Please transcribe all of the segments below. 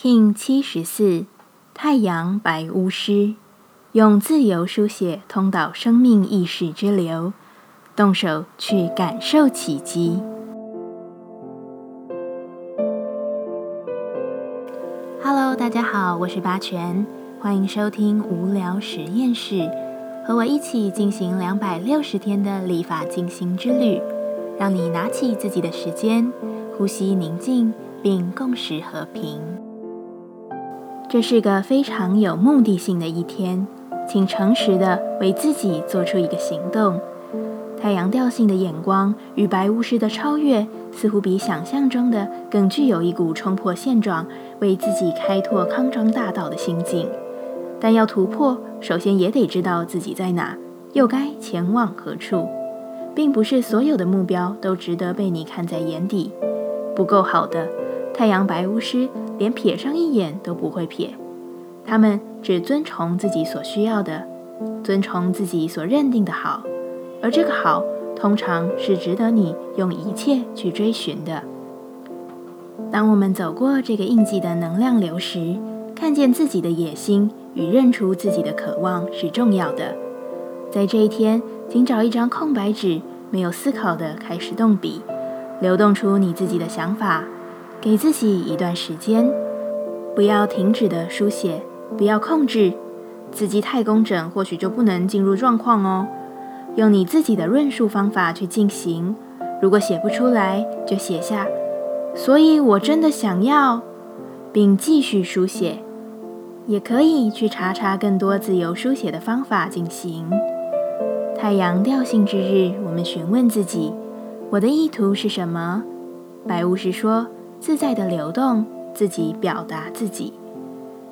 King 七十四，太阳白巫师，用自由书写通导生命意识之流，动手去感受奇迹。Hello，大家好，我是八全，欢迎收听无聊实验室，和我一起进行两百六十天的立法进行之旅，让你拿起自己的时间，呼吸宁静，并共识和平。这是个非常有目的性的一天，请诚实的为自己做出一个行动。太阳调性的眼光与白巫师的超越，似乎比想象中的更具有一股冲破现状、为自己开拓康庄大道的心境。但要突破，首先也得知道自己在哪，又该前往何处。并不是所有的目标都值得被你看在眼底，不够好的。太阳白巫师连瞥上一眼都不会瞥，他们只遵从自己所需要的，遵从自己所认定的好，而这个好通常是值得你用一切去追寻的。当我们走过这个印记的能量流时，看见自己的野心与认出自己的渴望是重要的。在这一天，请找一张空白纸，没有思考的开始动笔，流动出你自己的想法。给自己一段时间，不要停止的书写，不要控制。字迹太工整，或许就不能进入状况哦。用你自己的论述方法去进行。如果写不出来，就写下。所以我真的想要，并继续书写。也可以去查查更多自由书写的方法进行。太阳调性之日，我们询问自己：我的意图是什么？白巫师说。自在的流动，自己表达自己，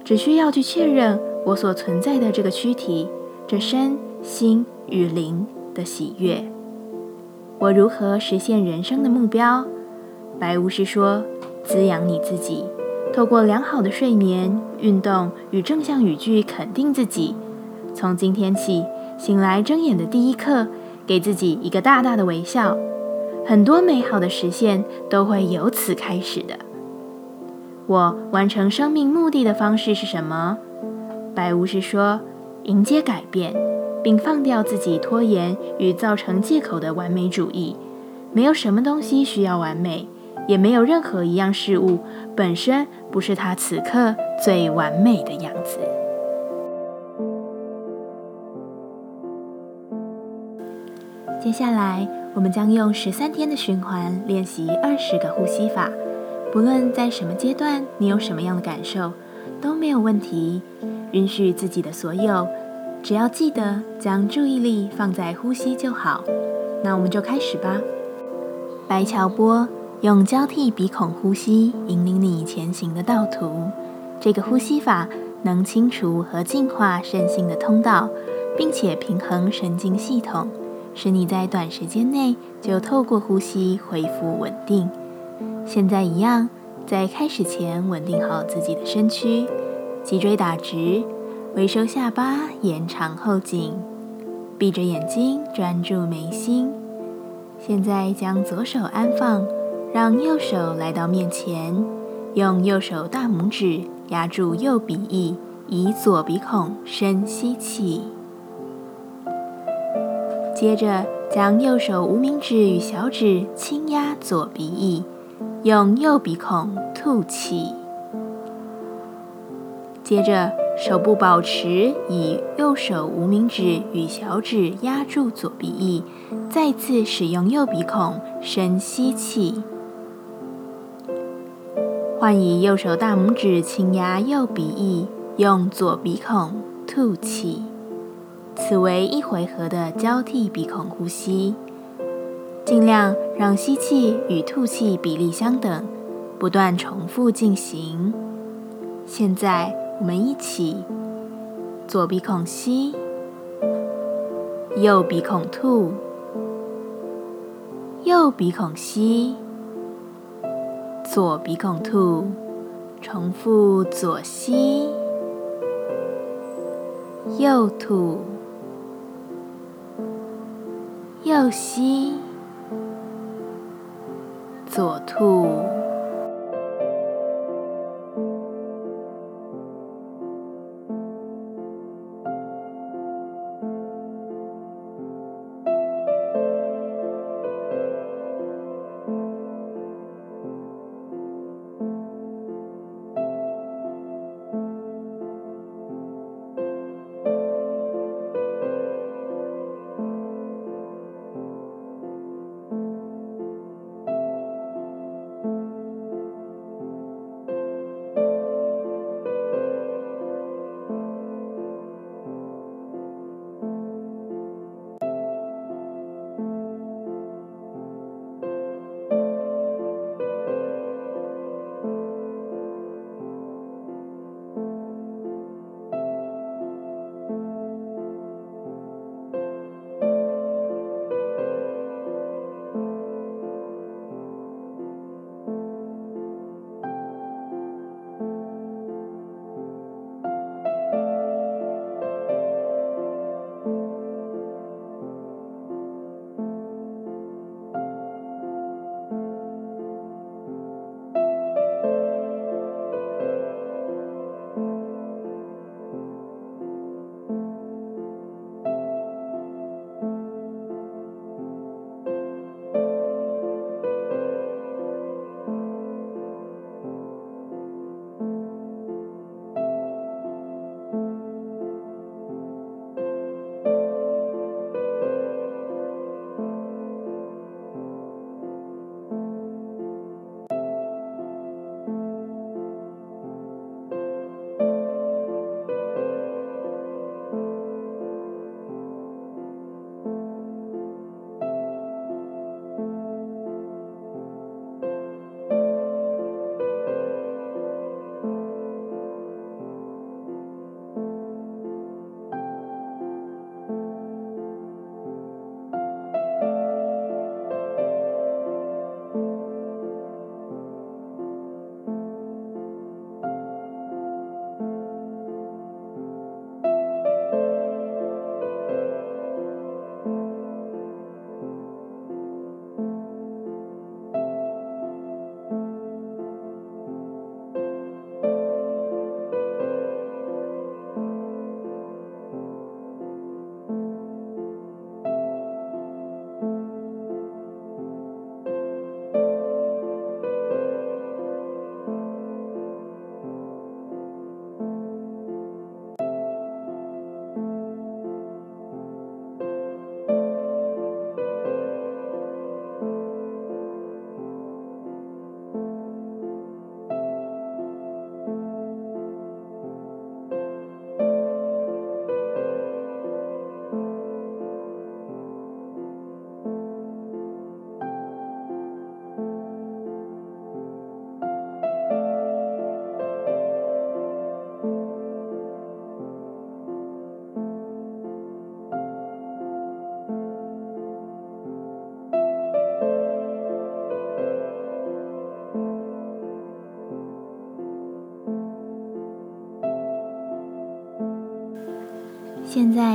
只需要去确认我所存在的这个躯体，这身心与灵的喜悦。我如何实现人生的目标？白巫师说：滋养你自己，透过良好的睡眠、运动与正向语句肯定自己。从今天起，醒来睁眼的第一刻，给自己一个大大的微笑。很多美好的实现都会由此开始的。我完成生命目的的方式是什么？白巫师说：迎接改变，并放掉自己拖延与造成借口的完美主义。没有什么东西需要完美，也没有任何一样事物本身不是它此刻最完美的样子。下来。我们将用十三天的循环练习二十个呼吸法，不论在什么阶段，你有什么样的感受都没有问题。允许自己的所有，只要记得将注意力放在呼吸就好。那我们就开始吧。白桥波用交替鼻孔呼吸引领你前行的道途。这个呼吸法能清除和净化身心的通道，并且平衡神经系统。使你在短时间内就透过呼吸恢复稳定。现在一样，在开始前稳定好自己的身躯，脊椎打直，微收下巴，延长后颈，闭着眼睛专注眉心。现在将左手安放，让右手来到面前，用右手大拇指压住右鼻翼，以左鼻孔深吸气。接着，将右手无名指与小指轻压左鼻翼，用右鼻孔吐气。接着，手部保持以右手无名指与小指压住左鼻翼，再次使用右鼻孔深吸气。换以右手大拇指轻压右鼻翼，用左鼻孔吐气。此为一回合的交替鼻孔呼吸，尽量让吸气与吐气比例相等，不断重复进行。现在我们一起，左鼻孔吸，右鼻孔吐，右鼻孔吸，左鼻孔吐，重复左吸，右吐。右膝，左兔。